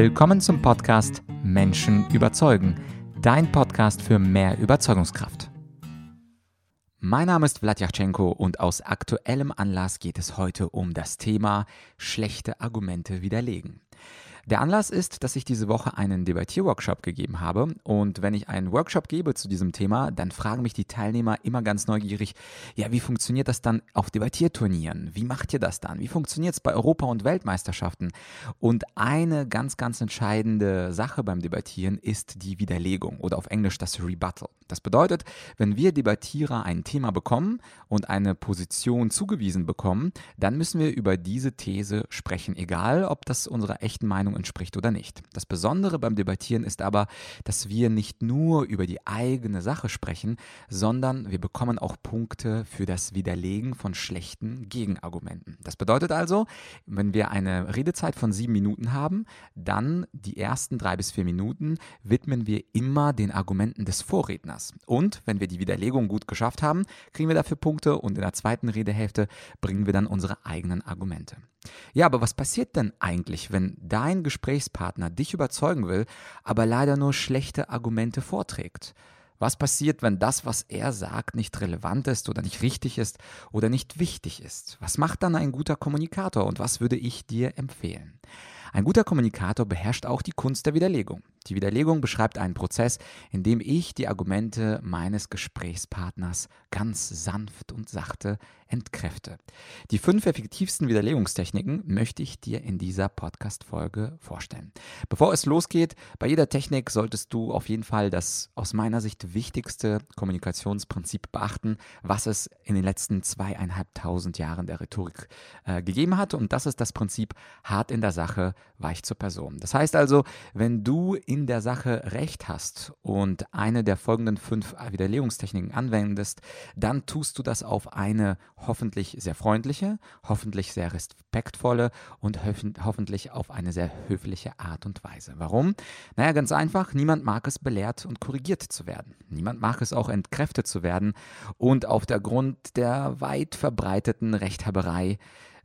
Willkommen zum Podcast Menschen überzeugen, dein Podcast für mehr Überzeugungskraft. Mein Name ist Vladyachenko und aus aktuellem Anlass geht es heute um das Thema schlechte Argumente widerlegen. Der Anlass ist, dass ich diese Woche einen Debattierworkshop gegeben habe. Und wenn ich einen Workshop gebe zu diesem Thema, dann fragen mich die Teilnehmer immer ganz neugierig, ja, wie funktioniert das dann auf Debattierturnieren? Wie macht ihr das dann? Wie funktioniert es bei Europa- und Weltmeisterschaften? Und eine ganz, ganz entscheidende Sache beim Debattieren ist die Widerlegung oder auf Englisch das Rebuttal. Das bedeutet, wenn wir Debattierer ein Thema bekommen und eine Position zugewiesen bekommen, dann müssen wir über diese These sprechen, egal ob das unserer echten Meinung entspricht oder nicht. Das Besondere beim Debattieren ist aber, dass wir nicht nur über die eigene Sache sprechen, sondern wir bekommen auch Punkte für das Widerlegen von schlechten Gegenargumenten. Das bedeutet also, wenn wir eine Redezeit von sieben Minuten haben, dann die ersten drei bis vier Minuten widmen wir immer den Argumenten des Vorredners. Und wenn wir die Widerlegung gut geschafft haben, kriegen wir dafür Punkte und in der zweiten Redehälfte bringen wir dann unsere eigenen Argumente. Ja, aber was passiert denn eigentlich, wenn dein Gesprächspartner dich überzeugen will, aber leider nur schlechte Argumente vorträgt? Was passiert, wenn das, was er sagt, nicht relevant ist oder nicht richtig ist oder nicht wichtig ist? Was macht dann ein guter Kommunikator und was würde ich dir empfehlen? Ein guter Kommunikator beherrscht auch die Kunst der Widerlegung. Die Widerlegung beschreibt einen Prozess, in dem ich die Argumente meines Gesprächspartners ganz sanft und sachte entkräfte. Die fünf effektivsten Widerlegungstechniken möchte ich dir in dieser Podcast-Folge vorstellen. Bevor es losgeht, bei jeder Technik solltest du auf jeden Fall das aus meiner Sicht wichtigste Kommunikationsprinzip beachten, was es in den letzten zweieinhalbtausend Jahren der Rhetorik äh, gegeben hat. Und das ist das Prinzip hart in der Sache, weich zur Person. Das heißt also, wenn du in der Sache recht hast und eine der folgenden fünf Widerlegungstechniken anwendest, dann tust du das auf eine hoffentlich sehr freundliche, hoffentlich sehr respektvolle und hoffentlich auf eine sehr höfliche Art und Weise. Warum? Naja, ganz einfach, niemand mag es belehrt und korrigiert zu werden. Niemand mag es auch entkräftet zu werden und auf der Grund der weit verbreiteten Rechthaberei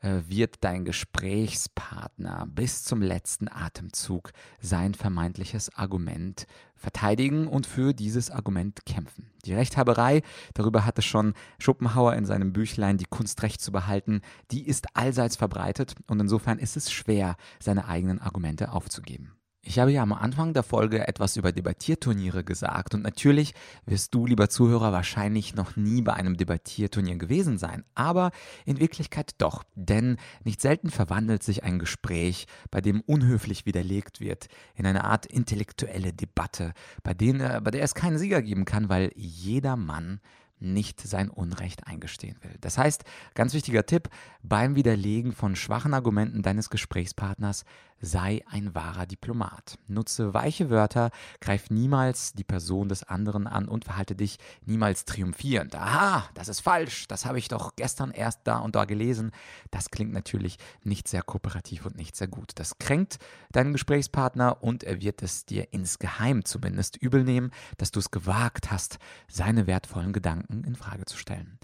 wird dein Gesprächspartner bis zum letzten Atemzug sein vermeintliches Argument verteidigen und für dieses Argument kämpfen. Die Rechthaberei, darüber hatte schon Schopenhauer in seinem Büchlein Die Kunst Recht zu behalten, die ist allseits verbreitet und insofern ist es schwer, seine eigenen Argumente aufzugeben. Ich habe ja am Anfang der Folge etwas über Debattierturniere gesagt und natürlich wirst du, lieber Zuhörer, wahrscheinlich noch nie bei einem Debattierturnier gewesen sein, aber in Wirklichkeit doch, denn nicht selten verwandelt sich ein Gespräch, bei dem unhöflich widerlegt wird, in eine Art intellektuelle Debatte, bei, denen, bei der es keinen Sieger geben kann, weil jeder Mann nicht sein Unrecht eingestehen will. Das heißt, ganz wichtiger Tipp, beim Widerlegen von schwachen Argumenten deines Gesprächspartners sei ein wahrer Diplomat. Nutze weiche Wörter, greif niemals die Person des anderen an und verhalte dich niemals triumphierend. Aha, das ist falsch, das habe ich doch gestern erst da und da gelesen. Das klingt natürlich nicht sehr kooperativ und nicht sehr gut. Das kränkt deinen Gesprächspartner und er wird es dir insgeheim zumindest übel nehmen, dass du es gewagt hast, seine wertvollen Gedanken in Frage zu stellen.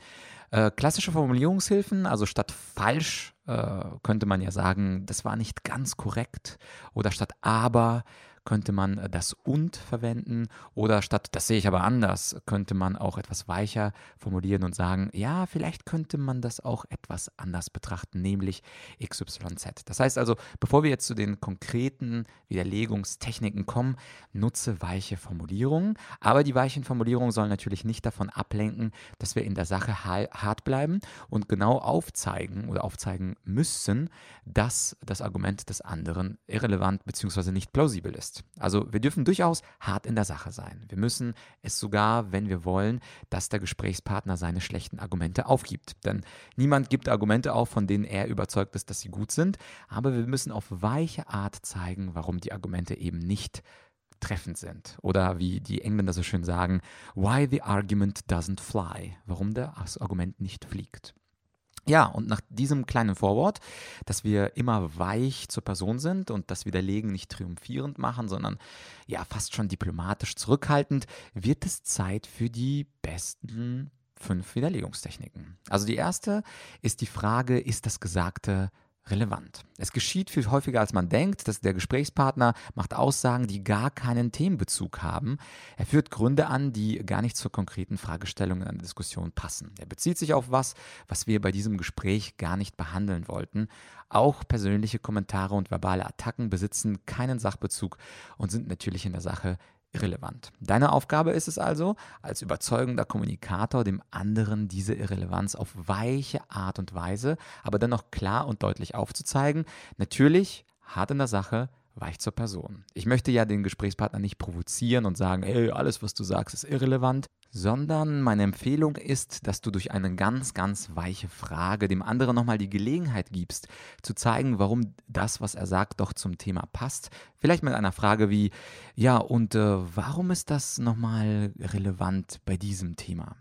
Äh, klassische Formulierungshilfen, also statt falsch äh, könnte man ja sagen, das war nicht ganz korrekt oder statt aber könnte man äh, das und verwenden oder statt das sehe ich aber anders, könnte man auch etwas weicher formulieren und sagen, ja, vielleicht könnte man das auch etwas anders betrachten, nämlich XYZ. Das heißt also, bevor wir jetzt zu den konkreten Widerlegungstechniken kommen, nutze weiche Formulierungen, aber die weichen Formulierungen sollen natürlich nicht davon ablenken, dass wir in der Sache hart bleiben und genau aufzeigen oder aufzeigen müssen, dass das Argument des anderen irrelevant bzw. nicht plausibel ist. Also wir dürfen durchaus hart in der Sache sein. Wir müssen es sogar, wenn wir wollen, dass der Gesprächspartner seine schlechten Argumente aufgibt. Denn niemand gibt Argumente auf, von denen er überzeugt ist, dass sie gut sind. Aber wir müssen auf weiche Art zeigen, warum die Argumente eben nicht treffend sind. Oder wie die Engländer so schön sagen, why the argument doesn't fly. Warum das Argument nicht fliegt. Ja, und nach diesem kleinen Vorwort, dass wir immer weich zur Person sind und das Widerlegen nicht triumphierend machen, sondern ja fast schon diplomatisch zurückhaltend, wird es Zeit für die besten fünf Widerlegungstechniken. Also die erste ist die Frage, ist das Gesagte relevant. Es geschieht viel häufiger, als man denkt, dass der Gesprächspartner macht Aussagen, die gar keinen Themenbezug haben. Er führt Gründe an, die gar nicht zur konkreten Fragestellung in einer Diskussion passen. Er bezieht sich auf was, was wir bei diesem Gespräch gar nicht behandeln wollten. Auch persönliche Kommentare und verbale Attacken besitzen keinen Sachbezug und sind natürlich in der Sache irrelevant. Deine Aufgabe ist es also, als überzeugender Kommunikator dem anderen diese Irrelevanz auf weiche Art und Weise, aber dennoch klar und deutlich aufzuzeigen. Natürlich hart in der Sache, weich zur Person. Ich möchte ja den Gesprächspartner nicht provozieren und sagen, hey, alles, was du sagst, ist irrelevant, sondern meine Empfehlung ist, dass du durch eine ganz, ganz weiche Frage dem anderen nochmal die Gelegenheit gibst, zu zeigen, warum das, was er sagt, doch zum Thema passt. Vielleicht mit einer Frage wie, ja, und äh, warum ist das nochmal relevant bei diesem Thema?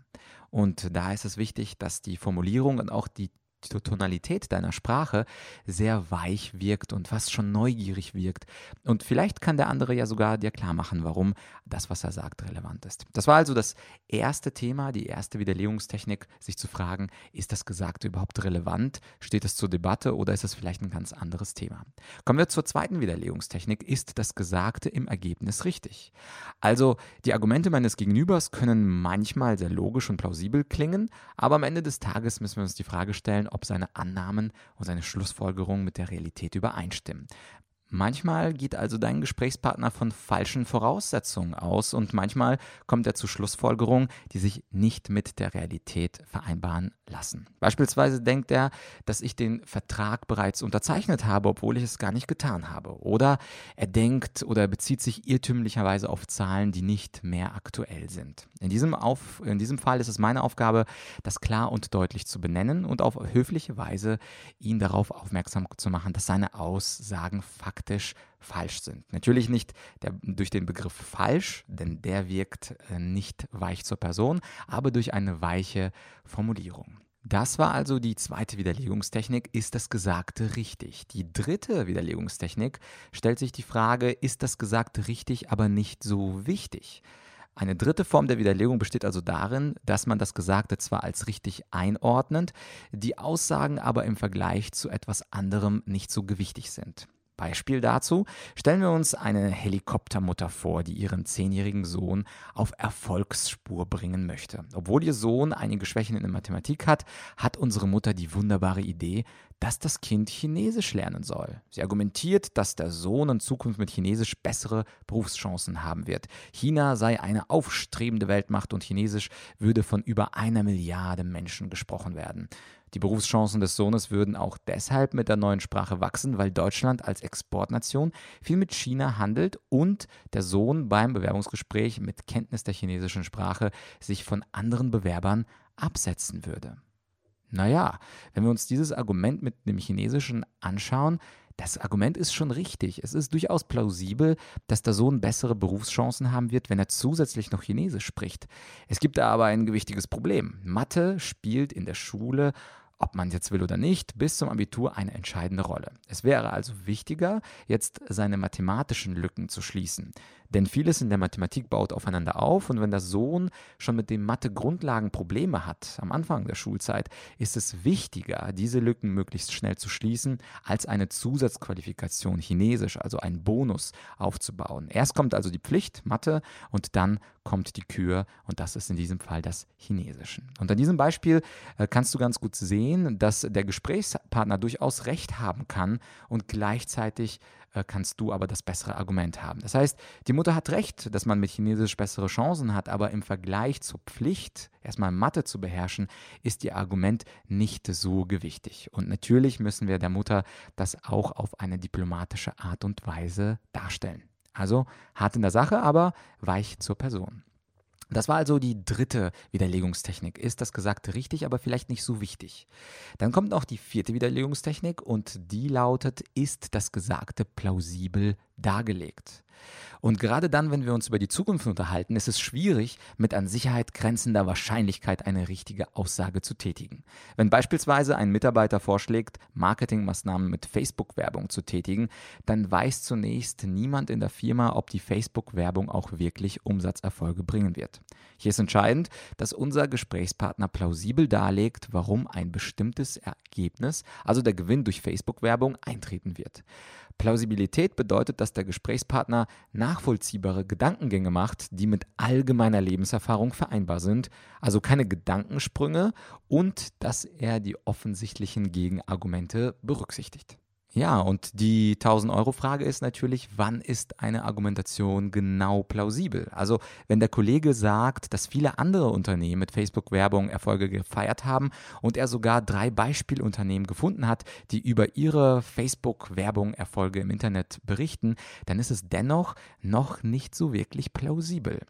Und da ist es wichtig, dass die Formulierung und auch die die Tonalität deiner Sprache sehr weich wirkt und fast schon neugierig wirkt. Und vielleicht kann der andere ja sogar dir klar machen, warum das, was er sagt, relevant ist. Das war also das erste Thema, die erste Widerlegungstechnik, sich zu fragen, ist das Gesagte überhaupt relevant? Steht es zur Debatte oder ist es vielleicht ein ganz anderes Thema? Kommen wir zur zweiten Widerlegungstechnik. Ist das Gesagte im Ergebnis richtig? Also die Argumente meines Gegenübers können manchmal sehr logisch und plausibel klingen, aber am Ende des Tages müssen wir uns die Frage stellen, ob seine Annahmen und seine Schlussfolgerungen mit der Realität übereinstimmen. Manchmal geht also dein Gesprächspartner von falschen Voraussetzungen aus und manchmal kommt er zu Schlussfolgerungen, die sich nicht mit der Realität vereinbaren lassen. Beispielsweise denkt er, dass ich den Vertrag bereits unterzeichnet habe, obwohl ich es gar nicht getan habe. Oder er denkt oder bezieht sich irrtümlicherweise auf Zahlen, die nicht mehr aktuell sind. In diesem, auf, in diesem Fall ist es meine Aufgabe, das klar und deutlich zu benennen und auf höfliche Weise ihn darauf aufmerksam zu machen, dass seine Aussagen faktisch faktisch falsch sind. Natürlich nicht der, durch den Begriff falsch, denn der wirkt äh, nicht weich zur Person, aber durch eine weiche Formulierung. Das war also die zweite Widerlegungstechnik, ist das Gesagte richtig? Die dritte Widerlegungstechnik stellt sich die Frage, ist das Gesagte richtig, aber nicht so wichtig? Eine dritte Form der Widerlegung besteht also darin, dass man das Gesagte zwar als richtig einordnet, die Aussagen aber im Vergleich zu etwas anderem nicht so gewichtig sind. Beispiel dazu stellen wir uns eine Helikoptermutter vor, die ihren zehnjährigen Sohn auf Erfolgsspur bringen möchte. Obwohl ihr Sohn einige Schwächen in der Mathematik hat, hat unsere Mutter die wunderbare Idee, dass das Kind Chinesisch lernen soll. Sie argumentiert, dass der Sohn in Zukunft mit Chinesisch bessere Berufschancen haben wird. China sei eine aufstrebende Weltmacht und Chinesisch würde von über einer Milliarde Menschen gesprochen werden. Die Berufschancen des Sohnes würden auch deshalb mit der neuen Sprache wachsen, weil Deutschland als Exportnation viel mit China handelt und der Sohn beim Bewerbungsgespräch mit Kenntnis der chinesischen Sprache sich von anderen Bewerbern absetzen würde. Naja, wenn wir uns dieses Argument mit dem Chinesischen anschauen, das Argument ist schon richtig. Es ist durchaus plausibel, dass der Sohn bessere Berufschancen haben wird, wenn er zusätzlich noch Chinesisch spricht. Es gibt da aber ein gewichtiges Problem. Mathe spielt in der Schule ob man jetzt will oder nicht, bis zum Abitur eine entscheidende Rolle. Es wäre also wichtiger, jetzt seine mathematischen Lücken zu schließen. Denn vieles in der Mathematik baut aufeinander auf und wenn der Sohn schon mit den Mathe-Grundlagen Probleme hat am Anfang der Schulzeit, ist es wichtiger, diese Lücken möglichst schnell zu schließen, als eine Zusatzqualifikation Chinesisch, also einen Bonus aufzubauen. Erst kommt also die Pflicht Mathe und dann kommt die Kür und das ist in diesem Fall das Chinesische. Und an diesem Beispiel äh, kannst du ganz gut sehen, dass der Gesprächspartner durchaus recht haben kann und gleichzeitig kannst du aber das bessere Argument haben. Das heißt, die Mutter hat recht, dass man mit Chinesisch bessere Chancen hat, aber im Vergleich zur Pflicht, erstmal Mathe zu beherrschen, ist ihr Argument nicht so gewichtig. Und natürlich müssen wir der Mutter das auch auf eine diplomatische Art und Weise darstellen. Also hart in der Sache, aber weich zur Person. Das war also die dritte Widerlegungstechnik. Ist das Gesagte richtig, aber vielleicht nicht so wichtig? Dann kommt noch die vierte Widerlegungstechnik und die lautet, ist das Gesagte plausibel dargelegt? Und gerade dann, wenn wir uns über die Zukunft unterhalten, ist es schwierig, mit an Sicherheit grenzender Wahrscheinlichkeit eine richtige Aussage zu tätigen. Wenn beispielsweise ein Mitarbeiter vorschlägt, Marketingmaßnahmen mit Facebook-Werbung zu tätigen, dann weiß zunächst niemand in der Firma, ob die Facebook-Werbung auch wirklich Umsatzerfolge bringen wird. Hier ist entscheidend, dass unser Gesprächspartner plausibel darlegt, warum ein bestimmtes Ergebnis, also der Gewinn durch Facebook-Werbung, eintreten wird. Plausibilität bedeutet, dass der Gesprächspartner nachvollziehbare Gedankengänge macht, die mit allgemeiner Lebenserfahrung vereinbar sind, also keine Gedankensprünge und dass er die offensichtlichen Gegenargumente berücksichtigt. Ja, und die 1000-Euro-Frage ist natürlich, wann ist eine Argumentation genau plausibel? Also, wenn der Kollege sagt, dass viele andere Unternehmen mit Facebook-Werbung Erfolge gefeiert haben und er sogar drei Beispielunternehmen gefunden hat, die über ihre Facebook-Werbung Erfolge im Internet berichten, dann ist es dennoch noch nicht so wirklich plausibel.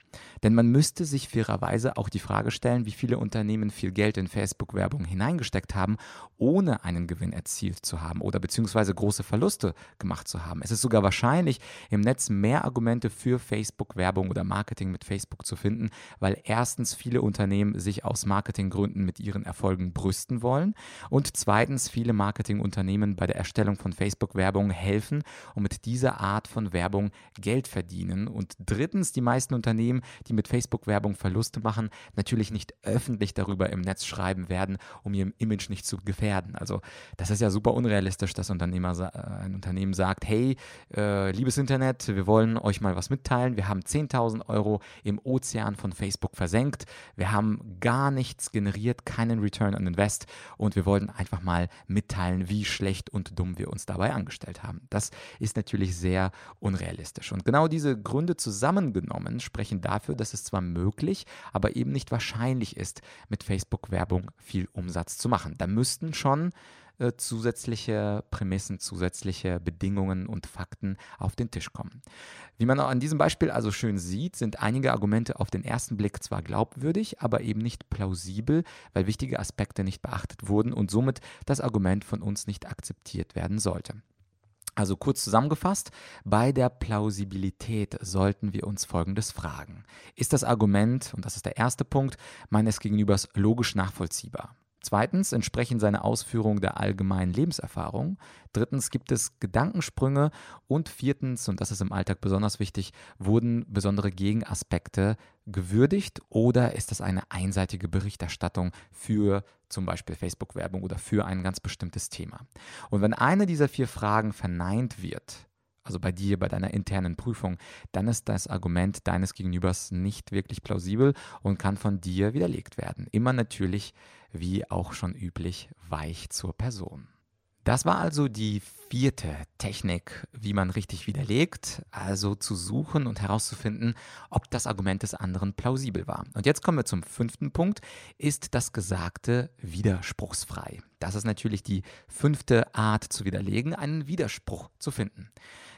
Denn man müsste sich fairerweise auch die Frage stellen, wie viele Unternehmen viel Geld in Facebook-Werbung hineingesteckt haben, ohne einen Gewinn erzielt zu haben oder beziehungsweise teilweise große Verluste gemacht zu haben. Es ist sogar wahrscheinlich, im Netz mehr Argumente für Facebook-Werbung oder Marketing mit Facebook zu finden, weil erstens viele Unternehmen sich aus Marketinggründen mit ihren Erfolgen brüsten wollen und zweitens viele Marketingunternehmen bei der Erstellung von Facebook-Werbung helfen und mit dieser Art von Werbung Geld verdienen und drittens die meisten Unternehmen, die mit Facebook-Werbung Verluste machen, natürlich nicht öffentlich darüber im Netz schreiben werden, um ihr Image nicht zu gefährden. Also das ist ja super unrealistisch, dass Unternehmen Unternehmer, äh, ein Unternehmen sagt, hey, äh, liebes Internet, wir wollen euch mal was mitteilen. Wir haben 10.000 Euro im Ozean von Facebook versenkt. Wir haben gar nichts generiert, keinen Return on Invest und wir wollten einfach mal mitteilen, wie schlecht und dumm wir uns dabei angestellt haben. Das ist natürlich sehr unrealistisch. Und genau diese Gründe zusammengenommen sprechen dafür, dass es zwar möglich, aber eben nicht wahrscheinlich ist, mit Facebook-Werbung viel Umsatz zu machen. Da müssten schon äh, zusätzliche Prämissen, zusätzliche Bedingungen und Fakten auf den Tisch kommen. Wie man auch an diesem Beispiel also schön sieht, sind einige Argumente auf den ersten Blick zwar glaubwürdig, aber eben nicht plausibel, weil wichtige Aspekte nicht beachtet wurden und somit das Argument von uns nicht akzeptiert werden sollte. Also kurz zusammengefasst, bei der Plausibilität sollten wir uns Folgendes fragen. Ist das Argument, und das ist der erste Punkt, meines Gegenübers logisch nachvollziehbar? Zweitens entsprechen seine Ausführungen der allgemeinen Lebenserfahrung. Drittens gibt es Gedankensprünge. Und viertens, und das ist im Alltag besonders wichtig, wurden besondere Gegenaspekte gewürdigt oder ist das eine einseitige Berichterstattung für zum Beispiel Facebook-Werbung oder für ein ganz bestimmtes Thema? Und wenn eine dieser vier Fragen verneint wird, also bei dir, bei deiner internen Prüfung, dann ist das Argument deines Gegenübers nicht wirklich plausibel und kann von dir widerlegt werden. Immer natürlich, wie auch schon üblich, weich zur Person. Das war also die vierte Technik, wie man richtig widerlegt, also zu suchen und herauszufinden, ob das Argument des anderen plausibel war. Und jetzt kommen wir zum fünften Punkt. Ist das Gesagte widerspruchsfrei? Das ist natürlich die fünfte Art zu widerlegen, einen Widerspruch zu finden.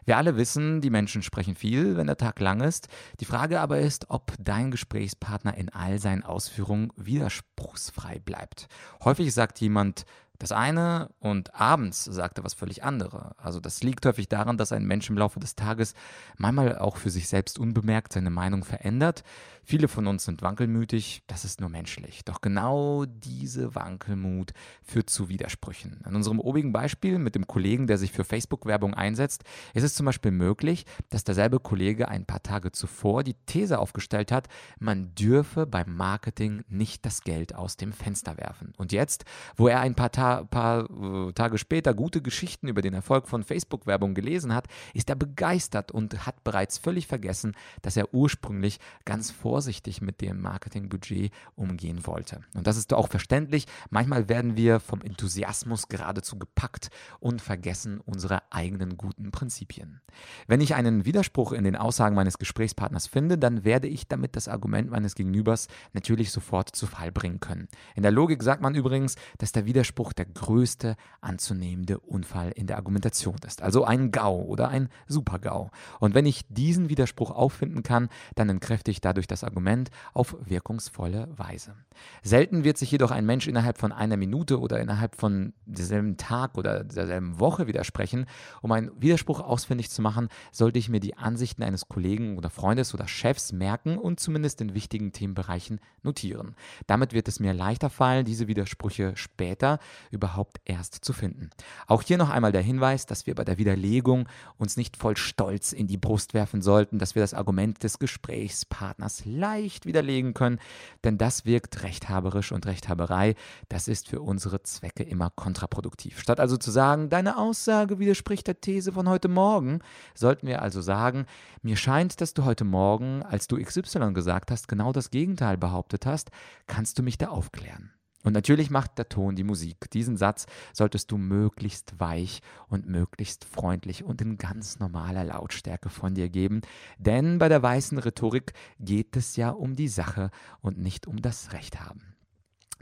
Wir alle wissen, die Menschen sprechen viel, wenn der Tag lang ist. Die Frage aber ist, ob dein Gesprächspartner in all seinen Ausführungen widerspruchsfrei bleibt. Häufig sagt jemand, das eine und abends sagt er was völlig andere. Also das liegt häufig daran, dass ein Mensch im Laufe des Tages manchmal auch für sich selbst unbemerkt seine Meinung verändert. Viele von uns sind wankelmütig, das ist nur menschlich. Doch genau diese Wankelmut führt zu Widersprüchen. In unserem obigen Beispiel mit dem Kollegen, der sich für Facebook-Werbung einsetzt, ist es zum Beispiel möglich, dass derselbe Kollege ein paar Tage zuvor die These aufgestellt hat, man dürfe beim Marketing nicht das Geld aus dem Fenster werfen. Und jetzt, wo er ein paar Tage paar äh, Tage später gute Geschichten über den Erfolg von Facebook-Werbung gelesen hat, ist er begeistert und hat bereits völlig vergessen, dass er ursprünglich ganz vorsichtig mit dem Marketingbudget umgehen wollte. Und das ist auch verständlich. Manchmal werden wir vom Enthusiasmus geradezu gepackt und vergessen unsere eigenen guten Prinzipien. Wenn ich einen Widerspruch in den Aussagen meines Gesprächspartners finde, dann werde ich damit das Argument meines Gegenübers natürlich sofort zu Fall bringen können. In der Logik sagt man übrigens, dass der Widerspruch der größte anzunehmende Unfall in der Argumentation ist. Also ein GAU oder ein Super-GAU. Und wenn ich diesen Widerspruch auffinden kann, dann entkräfte ich dadurch das Argument auf wirkungsvolle Weise. Selten wird sich jedoch ein Mensch innerhalb von einer Minute oder innerhalb von derselben Tag oder derselben Woche widersprechen. Um einen Widerspruch ausfindig zu machen, sollte ich mir die Ansichten eines Kollegen oder Freundes oder Chefs merken und zumindest in wichtigen Themenbereichen notieren. Damit wird es mir leichter fallen, diese Widersprüche später überhaupt erst zu finden. Auch hier noch einmal der Hinweis, dass wir bei der Widerlegung uns nicht voll Stolz in die Brust werfen sollten, dass wir das Argument des Gesprächspartners leicht widerlegen können, denn das wirkt rechthaberisch und Rechthaberei, das ist für unsere Zwecke immer kontraproduktiv. Statt also zu sagen, deine Aussage widerspricht der These von heute Morgen, sollten wir also sagen, mir scheint, dass du heute Morgen, als du XY gesagt hast, genau das Gegenteil behauptet hast, kannst du mich da aufklären. Und natürlich macht der Ton die Musik. Diesen Satz solltest du möglichst weich und möglichst freundlich und in ganz normaler Lautstärke von dir geben, denn bei der weißen Rhetorik geht es ja um die Sache und nicht um das Recht haben.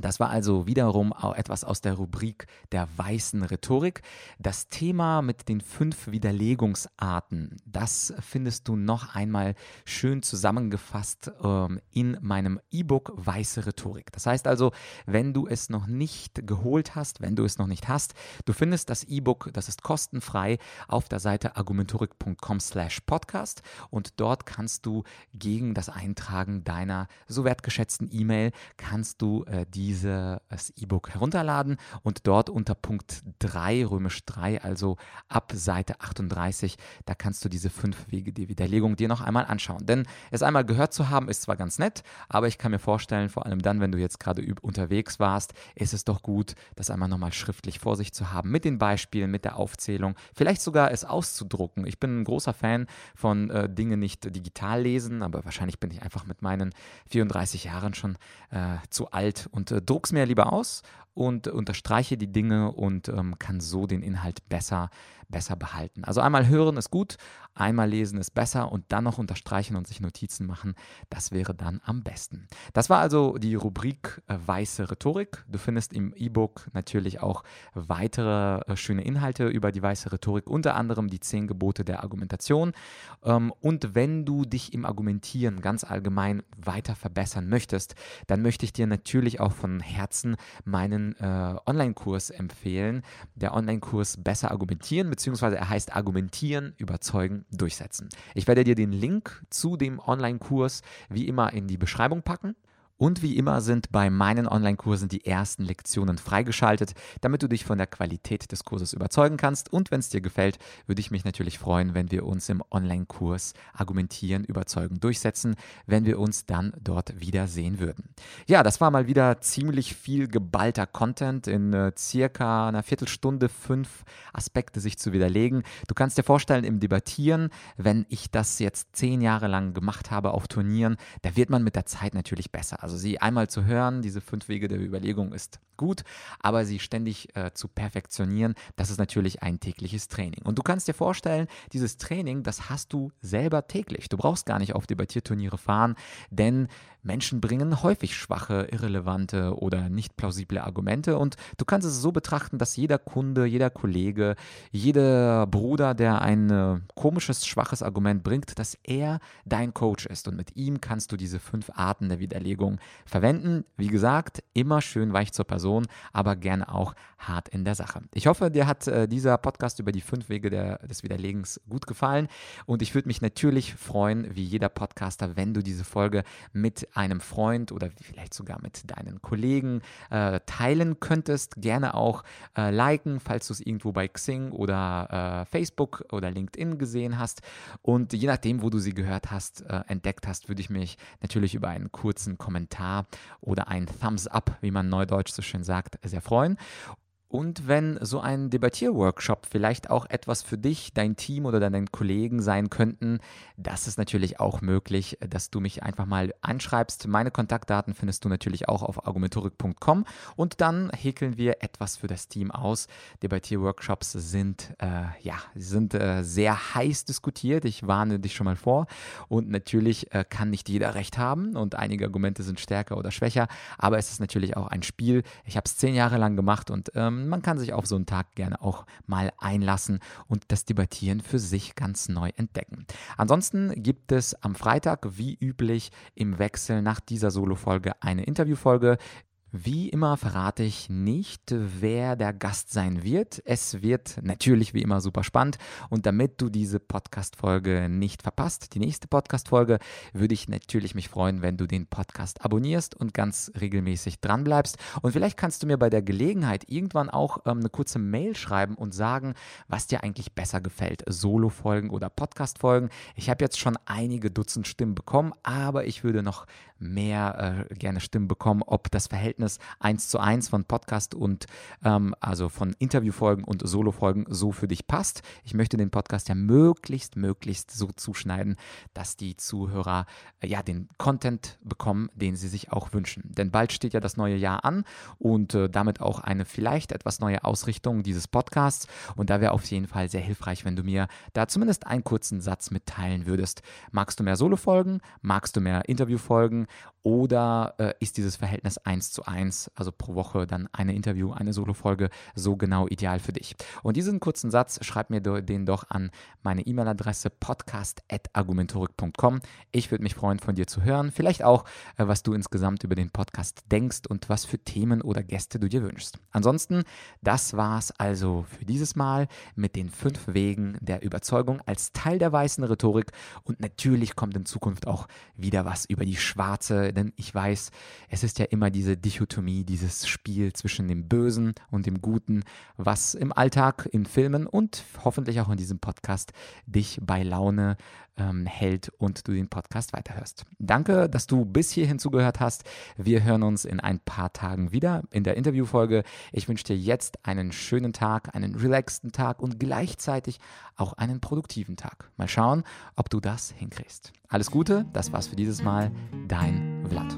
Das war also wiederum etwas aus der Rubrik der weißen Rhetorik. Das Thema mit den fünf Widerlegungsarten, das findest du noch einmal schön zusammengefasst ähm, in meinem E-Book Weiße Rhetorik. Das heißt also, wenn du es noch nicht geholt hast, wenn du es noch nicht hast, du findest das E-Book, das ist kostenfrei auf der Seite argumentorik.com slash podcast und dort kannst du gegen das Eintragen deiner so wertgeschätzten E-Mail kannst du äh, die dieses E-Book herunterladen und dort unter Punkt 3, römisch 3, also ab Seite 38, da kannst du diese fünf Wege der Widerlegung dir noch einmal anschauen. Denn es einmal gehört zu haben, ist zwar ganz nett, aber ich kann mir vorstellen, vor allem dann, wenn du jetzt gerade unterwegs warst, ist es doch gut, das einmal nochmal schriftlich vor sich zu haben, mit den Beispielen, mit der Aufzählung, vielleicht sogar es auszudrucken. Ich bin ein großer Fan von äh, Dinge nicht digital lesen, aber wahrscheinlich bin ich einfach mit meinen 34 Jahren schon äh, zu alt und äh, druck's mir lieber aus und unterstreiche die Dinge und ähm, kann so den Inhalt besser, besser behalten. Also einmal hören ist gut, einmal lesen ist besser und dann noch unterstreichen und sich Notizen machen, das wäre dann am besten. Das war also die Rubrik äh, Weiße Rhetorik. Du findest im E-Book natürlich auch weitere äh, schöne Inhalte über die weiße Rhetorik, unter anderem die zehn Gebote der Argumentation. Ähm, und wenn du dich im Argumentieren ganz allgemein weiter verbessern möchtest, dann möchte ich dir natürlich auch von Herzen meinen äh, Online-Kurs empfehlen. Der Online-Kurs Besser argumentieren, beziehungsweise er heißt Argumentieren, Überzeugen, Durchsetzen. Ich werde dir den Link zu dem Online-Kurs wie immer in die Beschreibung packen. Und wie immer sind bei meinen Online-Kursen die ersten Lektionen freigeschaltet, damit du dich von der Qualität des Kurses überzeugen kannst. Und wenn es dir gefällt, würde ich mich natürlich freuen, wenn wir uns im Online-Kurs argumentieren, überzeugen, durchsetzen, wenn wir uns dann dort wiedersehen würden. Ja, das war mal wieder ziemlich viel geballter Content in äh, circa einer Viertelstunde, fünf Aspekte sich zu widerlegen. Du kannst dir vorstellen, im Debattieren, wenn ich das jetzt zehn Jahre lang gemacht habe auf Turnieren, da wird man mit der Zeit natürlich besser. Also sie einmal zu hören, diese fünf Wege der Überlegung ist gut, aber sie ständig äh, zu perfektionieren, das ist natürlich ein tägliches Training. Und du kannst dir vorstellen, dieses Training, das hast du selber täglich. Du brauchst gar nicht auf Debattierturniere fahren, denn Menschen bringen häufig schwache, irrelevante oder nicht plausible Argumente und du kannst es so betrachten, dass jeder Kunde, jeder Kollege, jeder Bruder, der ein äh, komisches, schwaches Argument bringt, dass er dein Coach ist und mit ihm kannst du diese fünf Arten der Widerlegung verwenden. Wie gesagt, immer schön weich zur Person, aber gerne auch hart in der Sache. Ich hoffe, dir hat äh, dieser Podcast über die fünf Wege der, des Widerlegens gut gefallen und ich würde mich natürlich freuen, wie jeder Podcaster, wenn du diese Folge mit einem Freund oder vielleicht sogar mit deinen Kollegen äh, teilen könntest. Gerne auch äh, liken, falls du es irgendwo bei Xing oder äh, Facebook oder LinkedIn gesehen hast. Und je nachdem, wo du sie gehört hast, äh, entdeckt hast, würde ich mich natürlich über einen kurzen Kommentar oder ein Thumbs up, wie man neudeutsch so schön sagt, sehr freuen. Und wenn so ein Debattierworkshop vielleicht auch etwas für dich, dein Team oder deinen Kollegen sein könnten, das ist natürlich auch möglich, dass du mich einfach mal anschreibst. Meine Kontaktdaten findest du natürlich auch auf argumentorik.com und dann häkeln wir etwas für das Team aus. Debattierworkshops sind, äh, ja, sind äh, sehr heiß diskutiert. Ich warne dich schon mal vor. Und natürlich äh, kann nicht jeder recht haben und einige Argumente sind stärker oder schwächer, aber es ist natürlich auch ein Spiel. Ich habe es zehn Jahre lang gemacht und ähm, man kann sich auf so einen Tag gerne auch mal einlassen und das Debattieren für sich ganz neu entdecken. Ansonsten gibt es am Freitag wie üblich im Wechsel nach dieser Solo-Folge eine Interviewfolge. Wie immer verrate ich nicht, wer der Gast sein wird. Es wird natürlich wie immer super spannend und damit du diese Podcast-Folge nicht verpasst, die nächste Podcast-Folge, würde ich natürlich mich freuen, wenn du den Podcast abonnierst und ganz regelmäßig dranbleibst. Und vielleicht kannst du mir bei der Gelegenheit irgendwann auch ähm, eine kurze Mail schreiben und sagen, was dir eigentlich besser gefällt, Solo-Folgen oder Podcast-Folgen. Ich habe jetzt schon einige Dutzend Stimmen bekommen, aber ich würde noch mehr äh, gerne Stimmen bekommen, ob das Verhältnis 1 zu 1 von Podcast und ähm, also von Interviewfolgen und Solofolgen so für dich passt. Ich möchte den Podcast ja möglichst, möglichst so zuschneiden, dass die Zuhörer äh, ja den Content bekommen, den sie sich auch wünschen. Denn bald steht ja das neue Jahr an und äh, damit auch eine vielleicht etwas neue Ausrichtung dieses Podcasts. Und da wäre auf jeden Fall sehr hilfreich, wenn du mir da zumindest einen kurzen Satz mitteilen würdest. Magst du mehr Solofolgen? Magst du mehr Interviewfolgen? Oder äh, ist dieses Verhältnis 1 zu 1, also pro Woche dann eine Interview, eine Solo-Folge, so genau ideal für dich? Und diesen kurzen Satz, schreib mir den doch an meine E-Mail-Adresse podcast.argumentorik.com. Ich würde mich freuen, von dir zu hören. Vielleicht auch, äh, was du insgesamt über den Podcast denkst und was für Themen oder Gäste du dir wünschst. Ansonsten, das war's also für dieses Mal mit den fünf Wegen der Überzeugung als Teil der weißen Rhetorik. Und natürlich kommt in Zukunft auch wieder was über die schwarze denn ich weiß, es ist ja immer diese Dichotomie, dieses Spiel zwischen dem Bösen und dem Guten, was im Alltag, in Filmen und hoffentlich auch in diesem Podcast dich bei Laune ähm, hält und du den Podcast weiterhörst. Danke, dass du bis hierhin zugehört hast. Wir hören uns in ein paar Tagen wieder in der Interviewfolge. Ich wünsche dir jetzt einen schönen Tag, einen relaxten Tag und gleichzeitig auch einen produktiven Tag. Mal schauen, ob du das hinkriegst. Alles Gute, das war's für dieses Mal. Dein Vlad.